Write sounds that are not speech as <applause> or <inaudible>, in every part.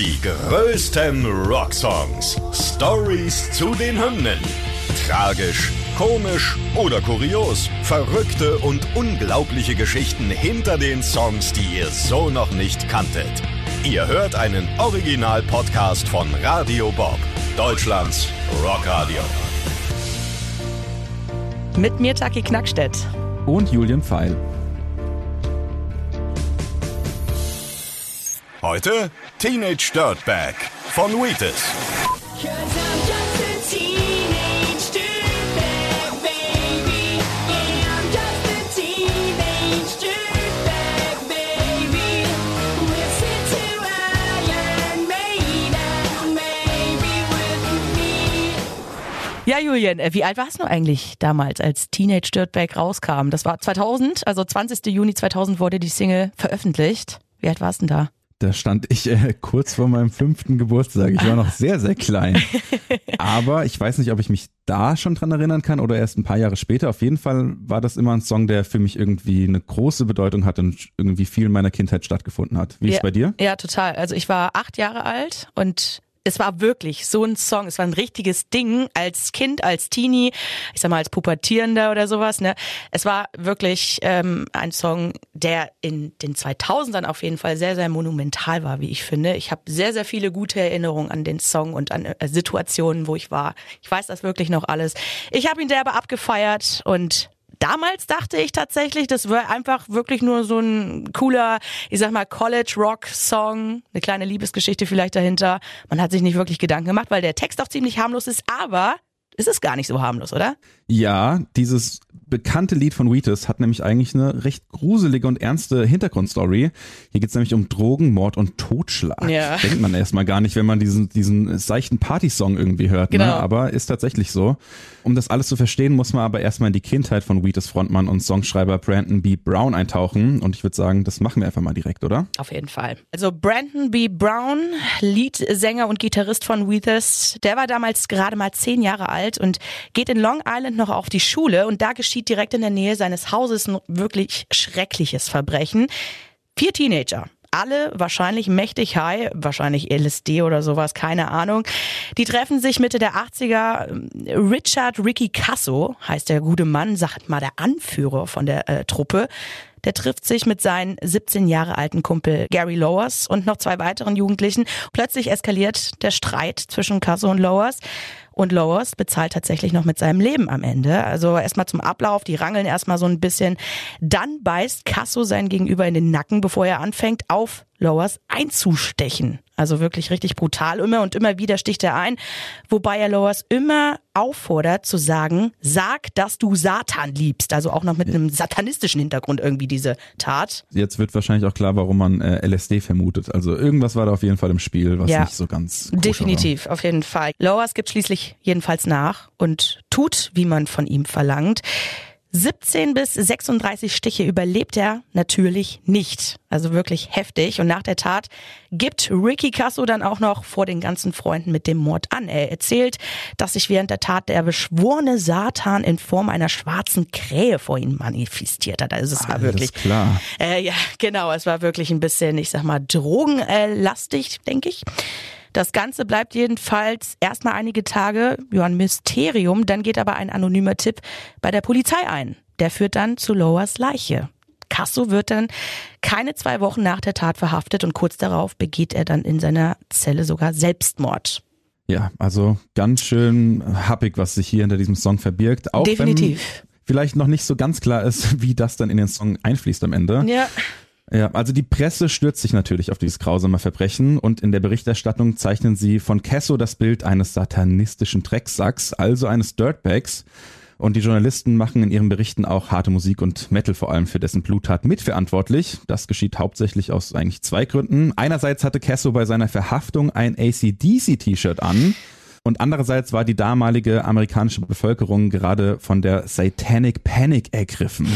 Die größten Rocksongs. Stories zu den Hymnen. Tragisch, komisch oder kurios. Verrückte und unglaubliche Geschichten hinter den Songs, die ihr so noch nicht kanntet. Ihr hört einen Original-Podcast von Radio Bob, Deutschlands Rockradio. Mit mir Taki Knackstedt. Und Julian Pfeil. Heute Teenage Dirtbag von Wheatus. Ja, Julian, äh, wie alt warst du eigentlich damals, als Teenage Dirtbag rauskam? Das war 2000, also 20. Juni 2000 wurde die Single veröffentlicht. Wie alt warst du denn da? Da stand ich äh, kurz vor meinem fünften Geburtstag. Ich war noch sehr, sehr klein. Aber ich weiß nicht, ob ich mich da schon dran erinnern kann oder erst ein paar Jahre später. Auf jeden Fall war das immer ein Song, der für mich irgendwie eine große Bedeutung hat und irgendwie viel in meiner Kindheit stattgefunden hat. Wie ja, ist es bei dir? Ja, total. Also ich war acht Jahre alt und es war wirklich so ein Song, es war ein richtiges Ding als Kind, als Teenie, ich sag mal als Pubertierender oder sowas. Ne? Es war wirklich ähm, ein Song, der in den 2000ern auf jeden Fall sehr, sehr monumental war, wie ich finde. Ich habe sehr, sehr viele gute Erinnerungen an den Song und an äh, Situationen, wo ich war. Ich weiß das wirklich noch alles. Ich habe ihn derbe abgefeiert und Damals dachte ich tatsächlich, das wäre einfach wirklich nur so ein cooler, ich sag mal, College-Rock-Song, eine kleine Liebesgeschichte vielleicht dahinter. Man hat sich nicht wirklich Gedanken gemacht, weil der Text auch ziemlich harmlos ist, aber es ist gar nicht so harmlos, oder? Ja, dieses bekannte Lied von Wheatus hat nämlich eigentlich eine recht gruselige und ernste Hintergrundstory. Hier geht's nämlich um Drogen, Mord und Totschlag. Ja. Denkt man erstmal gar nicht, wenn man diesen, diesen seichten Partysong irgendwie hört. Ne? Genau. Ne? Aber ist tatsächlich so. Um das alles zu verstehen, muss man aber erstmal in die Kindheit von Wheatus Frontmann und Songschreiber Brandon B. Brown eintauchen. Und ich würde sagen, das machen wir einfach mal direkt, oder? Auf jeden Fall. Also Brandon B. Brown, Leadsänger und Gitarrist von Wheatus, der war damals gerade mal zehn Jahre alt und geht in Long Island noch auf die Schule und da geschieht direkt in der Nähe seines Hauses ein wirklich schreckliches Verbrechen. Vier Teenager alle wahrscheinlich mächtig high, wahrscheinlich LSD oder sowas, keine Ahnung. Die treffen sich Mitte der 80er. Richard Ricky Casso heißt der gute Mann, sagt mal der Anführer von der äh, Truppe. Der trifft sich mit seinen 17 Jahre alten Kumpel Gary Lowers und noch zwei weiteren Jugendlichen. Plötzlich eskaliert der Streit zwischen Casso und Lowers. Und Lowers bezahlt tatsächlich noch mit seinem Leben am Ende. Also erstmal zum Ablauf, die rangeln erstmal so ein bisschen. Dann beißt Casso sein Gegenüber in den Nacken, bevor er anfängt, auf Lowers einzustechen. Also wirklich richtig brutal. Immer und immer wieder sticht er ein, wobei er Lowers immer auffordert zu sagen, sag, dass du Satan liebst. Also auch noch mit einem satanistischen Hintergrund irgendwie diese Tat. Jetzt wird wahrscheinlich auch klar, warum man äh, LSD vermutet. Also irgendwas war da auf jeden Fall im Spiel, was ja, nicht so ganz Definitiv, war. auf jeden Fall. Lowers gibt schließlich jedenfalls nach und tut, wie man von ihm verlangt. 17 bis 36 Stiche überlebt er natürlich nicht. Also wirklich heftig. Und nach der Tat gibt Ricky Casso dann auch noch vor den ganzen Freunden mit dem Mord an. Er erzählt, dass sich während der Tat der beschworene Satan in Form einer schwarzen Krähe vor ihm manifestiert hat. Also es war wirklich klar. Äh, ja, genau. Es war wirklich ein bisschen, ich sag mal, drogenlastig, denke ich. Das Ganze bleibt jedenfalls erstmal einige Tage ja, ein Mysterium. Dann geht aber ein anonymer Tipp bei der Polizei ein. Der führt dann zu Lowers Leiche. Casso wird dann keine zwei Wochen nach der Tat verhaftet und kurz darauf begeht er dann in seiner Zelle sogar Selbstmord. Ja, also ganz schön happig, was sich hier hinter diesem Song verbirgt. Auch Definitiv. Wenn vielleicht noch nicht so ganz klar ist, <laughs> wie das dann in den Song einfließt am Ende. Ja. Ja, also die Presse stürzt sich natürlich auf dieses grausame Verbrechen und in der Berichterstattung zeichnen sie von Kesso das Bild eines satanistischen Drecksacks, also eines Dirtbags. Und die Journalisten machen in ihren Berichten auch harte Musik und Metal vor allem für dessen Bluttat mitverantwortlich. Das geschieht hauptsächlich aus eigentlich zwei Gründen. Einerseits hatte Kesso bei seiner Verhaftung ein ACDC-T-Shirt an. Und andererseits war die damalige amerikanische Bevölkerung gerade von der Satanic Panic ergriffen.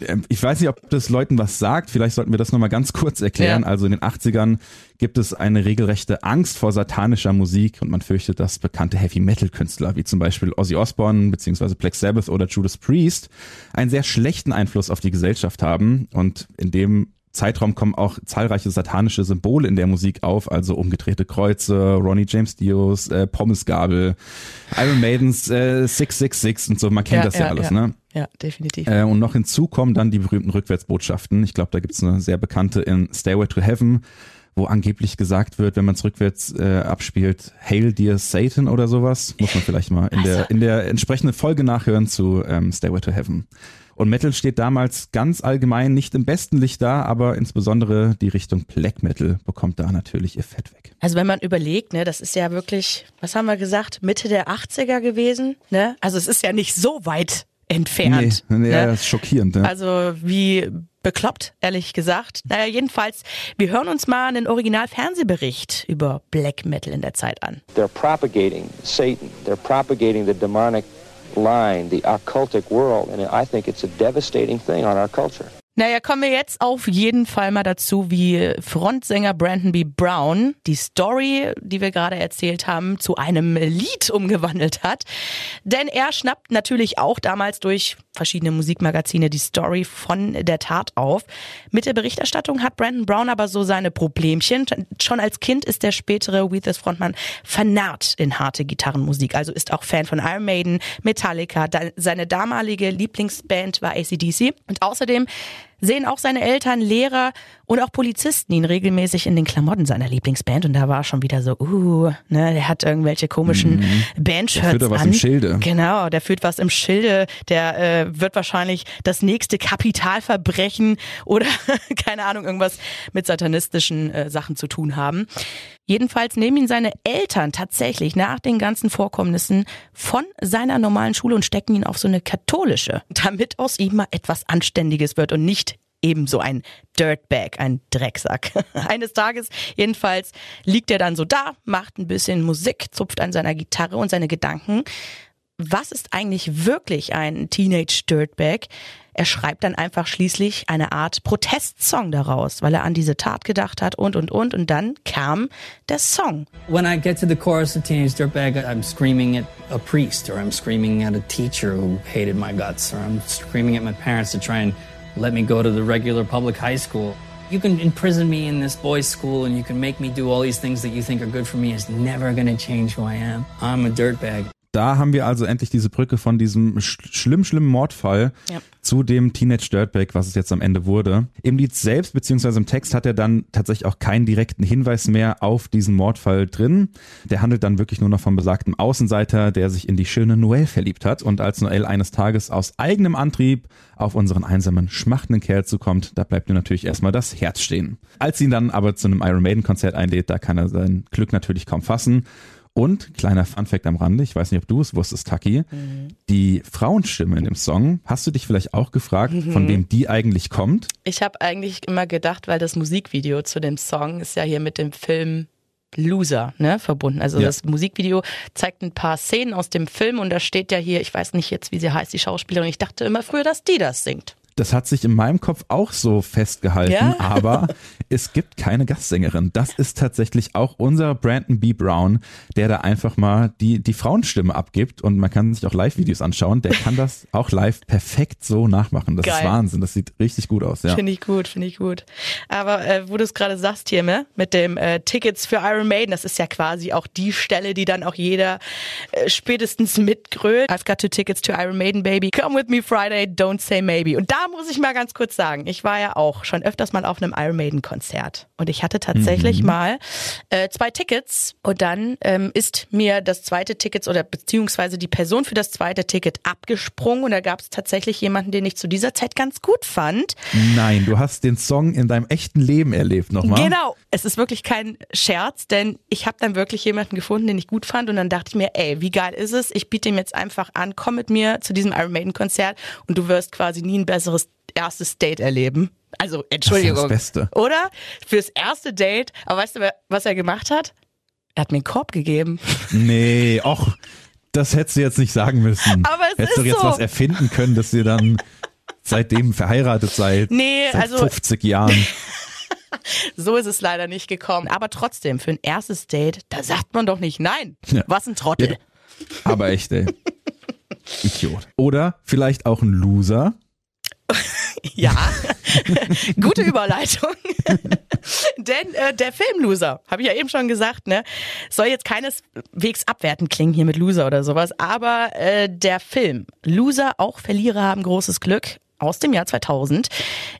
Ähm, ich weiß nicht, ob das Leuten was sagt. Vielleicht sollten wir das nochmal ganz kurz erklären. Ja. Also in den 80ern gibt es eine regelrechte Angst vor satanischer Musik und man fürchtet, dass bekannte Heavy-Metal-Künstler wie zum Beispiel Ozzy Osbourne bzw. Black Sabbath oder Judas Priest einen sehr schlechten Einfluss auf die Gesellschaft haben und in dem Zeitraum kommen auch zahlreiche satanische Symbole in der Musik auf, also umgedrehte Kreuze, Ronnie James Dios, äh, Pommesgabel, Iron Maidens äh, 666 und so, man kennt Ja, das ja, ja, alles, ja. ne? Ja, definitiv. Äh, und noch hinzu kommen dann die berühmten Rückwärtsbotschaften. Ich glaube, da gibt's eine sehr bekannte in Stairway to Heaven, wo angeblich gesagt wird, wenn man es rückwärts äh, abspielt, Hail dear Satan oder sowas. Muss man vielleicht mal in der, in der entsprechenden Folge nachhören zu ähm, Stairway to Heaven. Und Metal steht damals ganz allgemein nicht im besten Licht da, aber insbesondere die Richtung Black Metal bekommt da natürlich ihr Fett weg. Also wenn man überlegt, ne, das ist ja wirklich, was haben wir gesagt, Mitte der 80er gewesen, ne? Also es ist ja nicht so weit entfernt. nee, ne? das ist schockierend. Ne? Also wie bekloppt, ehrlich gesagt. Naja, jedenfalls, wir hören uns mal einen Original-Fernsehbericht über Black Metal in der Zeit an. They're propagating Satan. They're propagating the demonic line, the occultic world, and I think it's a devastating thing on our culture. Naja, kommen wir jetzt auf jeden Fall mal dazu, wie Frontsänger Brandon B. Brown die Story, die wir gerade erzählt haben, zu einem Lied umgewandelt hat. Denn er schnappt natürlich auch damals durch verschiedene Musikmagazine die Story von der Tat auf. Mit der Berichterstattung hat Brandon Brown aber so seine Problemchen. Schon als Kind ist der spätere Weethers Frontmann vernarrt in harte Gitarrenmusik, also ist auch Fan von Iron Maiden, Metallica. Seine damalige Lieblingsband war ACDC und außerdem sehen auch seine Eltern, Lehrer und auch Polizisten ihn regelmäßig in den Klamotten seiner Lieblingsband und da war schon wieder so, uh, ne, der hat irgendwelche komischen Bandshirts Der führt da was an. im Schilde. Genau, der führt was im Schilde, der äh, wird wahrscheinlich das nächste Kapitalverbrechen oder <laughs> keine Ahnung, irgendwas mit satanistischen äh, Sachen zu tun haben. Jedenfalls nehmen ihn seine Eltern tatsächlich nach den ganzen Vorkommnissen von seiner normalen Schule und stecken ihn auf so eine katholische, damit aus ihm mal etwas Anständiges wird und nicht ebenso ein Dirtbag, ein Drecksack. <laughs> Eines Tages jedenfalls liegt er dann so da, macht ein bisschen Musik, zupft an seiner Gitarre und seine Gedanken. Was ist eigentlich wirklich ein Teenage Dirtbag? Er schreibt dann einfach schließlich eine Art Protestsong daraus, weil er an diese Tat gedacht hat und und und und dann kam der Song. When I get to the chorus of Teenage Dirtbag, I'm screaming at a priest, or I'm screaming at a teacher who hated my guts, or I'm screaming at my parents to try and let me go to the regular public high school. You can imprison me in this boys' school and you can make me do all these things that you think are good for me. It's never gonna change who I am. I'm a dirtbag. Da haben wir also endlich diese Brücke von diesem sch schlimm, schlimmen Mordfall Ja. zu dem Teenage Dirtbag, was es jetzt am Ende wurde. Im Lied selbst, beziehungsweise im Text, hat er dann tatsächlich auch keinen direkten Hinweis mehr auf diesen Mordfall drin. Der handelt dann wirklich nur noch vom besagten Außenseiter, der sich in die schöne Noelle verliebt hat und als Noelle eines Tages aus eigenem Antrieb auf unseren einsamen, schmachtenden Kerl zukommt, da bleibt ihm natürlich erstmal das Herz stehen. Als sie ihn dann aber zu einem Iron Maiden Konzert einlädt, da kann er sein Glück natürlich kaum fassen. Und kleiner Funfact am Rande, ich weiß nicht, ob du es wusstest, Taki, die Frauenstimme in dem Song, hast du dich vielleicht auch gefragt, von wem die eigentlich kommt? Ich habe eigentlich immer gedacht, weil das Musikvideo zu dem Song ist ja hier mit dem Film Loser ne, verbunden. Also Ja. das Musikvideo zeigt ein paar Szenen aus dem Film und da steht ja hier, ich weiß nicht jetzt, wie sie heißt, die Schauspielerin. Ich dachte immer früher, dass die das singt. Das hat sich in meinem Kopf auch so festgehalten, Ja? aber <laughs> es gibt keine Gastsängerin. Das ist tatsächlich auch unser Brandon B. Brown, der da einfach mal die, die Frauenstimme abgibt und man kann sich auch Live-Videos anschauen. Der kann das auch live perfekt so nachmachen. Das ist Geil. Wahnsinn. Das sieht richtig gut aus, ja. Finde ich gut, finde ich gut. Aber äh, wo du es gerade sagst hier, ne, mit dem äh, Tickets für Iron Maiden, das ist ja quasi auch die Stelle, die dann auch jeder äh, spätestens mitgrölt. I've got two tickets to Iron Maiden, baby. Come with me Friday, don't say maybe. Und da muss ich mal ganz kurz sagen, ich war ja auch schon öfters mal auf einem Iron Maiden Konzert und ich hatte tatsächlich mal äh, zwei Tickets und dann ähm, ist mir das zweite Ticket oder beziehungsweise die Person für das zweite Ticket abgesprungen und da gab es tatsächlich jemanden, den ich zu dieser Zeit ganz gut fand. Nein, du hast den Song in deinem echten Leben erlebt nochmal. Genau, es ist wirklich kein Scherz, denn ich habe dann wirklich jemanden gefunden, den ich gut fand und dann dachte ich mir, ey, wie geil ist es? Ich biete ihm jetzt einfach an, komm mit mir zu diesem Iron Maiden Konzert und du wirst quasi nie ein besseres erstes Date erleben. Also, Entschuldigung. Das Beste. Oder? Fürs erste Date. Aber weißt du, was er gemacht hat? Er hat mir einen Korb gegeben. Nee, och, das hättest du jetzt nicht sagen müssen. Aber es hättest ist du jetzt so. was erfinden können, dass ihr dann seitdem verheiratet seid. Nee, seit also- 50 Jahren. <laughs> So ist es leider nicht gekommen. Aber trotzdem, für ein erstes Date, da sagt man doch nicht nein. Ja. Was ein Trottel. Ja. Aber echt, ey. Idiot. Oder vielleicht auch ein Loser. Ja, <laughs> Gute Überleitung. <laughs> Denn äh, der Film Loser, habe ich ja eben schon gesagt, ne, soll jetzt keineswegs abwertend klingen hier mit Loser oder sowas, aber äh, der Film Loser, auch Verlierer haben großes Glück, aus dem Jahr 2000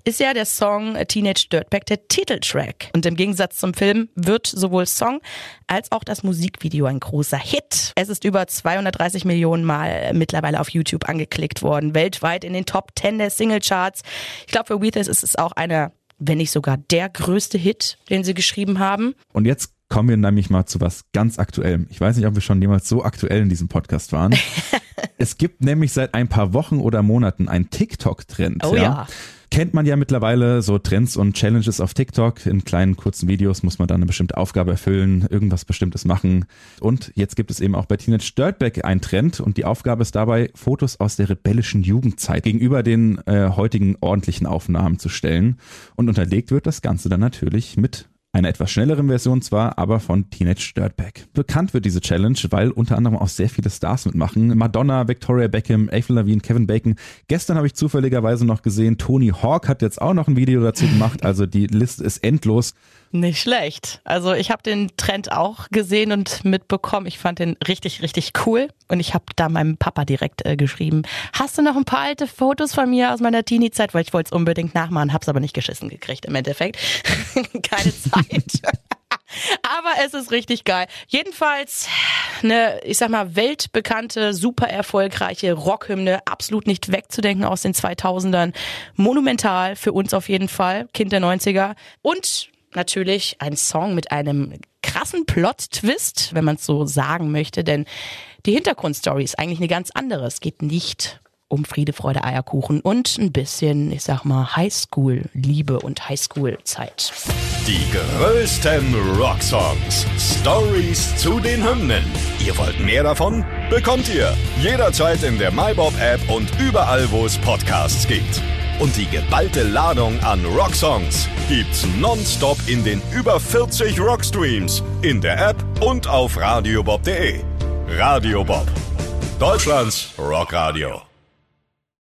ist ja der Song Teenage Dirtbag der Titeltrack. Und im Gegensatz zum Film wird sowohl Song als auch das Musikvideo ein großer Hit. Es ist über 230 Millionen Mal mittlerweile auf YouTube angeklickt worden, weltweit in den Top 10 der Singlecharts. Ich glaube, für Weethers ist es auch einer wenn nicht sogar der größte Hit, den sie geschrieben haben. Und jetzt kommen wir nämlich mal zu was ganz Aktuellem. Ich weiß nicht, ob wir schon jemals so aktuell in diesem Podcast waren. <laughs> es gibt nämlich seit ein paar Wochen oder Monaten einen TikTok-Trend. Oh ja. ja. Kennt man ja mittlerweile so Trends und Challenges auf TikTok. In kleinen kurzen Videos muss man dann eine bestimmte Aufgabe erfüllen, irgendwas Bestimmtes machen. Und jetzt gibt es eben auch bei Teenage Dirtbag einen Trend und die Aufgabe ist dabei, Fotos aus der rebellischen Jugendzeit gegenüber den äh, heutigen ordentlichen Aufnahmen zu stellen. Und unterlegt wird das Ganze dann natürlich mit einer etwas schnelleren Version zwar, aber von Teenage Dirtbag. Bekannt wird diese Challenge, weil unter anderem auch sehr viele Stars mitmachen. Madonna, Victoria Beckham, Avril Lavigne, Kevin Bacon. Gestern habe ich zufälligerweise noch gesehen, Tony Hawk hat jetzt auch noch ein Video dazu gemacht. Also die Liste ist endlos. Nicht schlecht. Also ich habe den Trend auch gesehen und mitbekommen. Ich fand den richtig, richtig cool. Und ich habe da meinem Papa direkt äh, geschrieben, hast du noch ein paar alte Fotos von mir aus meiner Teenie-Zeit? Weil ich wollte es unbedingt nachmachen, habe es aber nicht geschissen gekriegt im Endeffekt. <laughs> Keine Zeit. Aber es ist richtig geil. Jedenfalls eine, ich sag mal, weltbekannte, super erfolgreiche Rockhymne, absolut nicht wegzudenken aus den 2000ern. Monumental für uns auf jeden Fall, Kind der 90er. Und natürlich ein Song mit einem krassen Plot-Twist, wenn man es so sagen möchte, denn die Hintergrundstory ist eigentlich eine ganz andere. Es geht nicht um Friede, Freude, Eierkuchen und ein bisschen, ich sag mal, Highschool-Liebe und Highschool-Zeit. Die größten Rocksongs. Stories zu den Hymnen. Ihr wollt mehr davon? Bekommt ihr jederzeit in der MyBob-App und überall, wo es Podcasts gibt. Und die geballte Ladung an Rocksongs gibt's nonstop in den über 40 Rockstreams, in der App und auf radiobob.de. Radio Bob. Deutschlands Rockradio.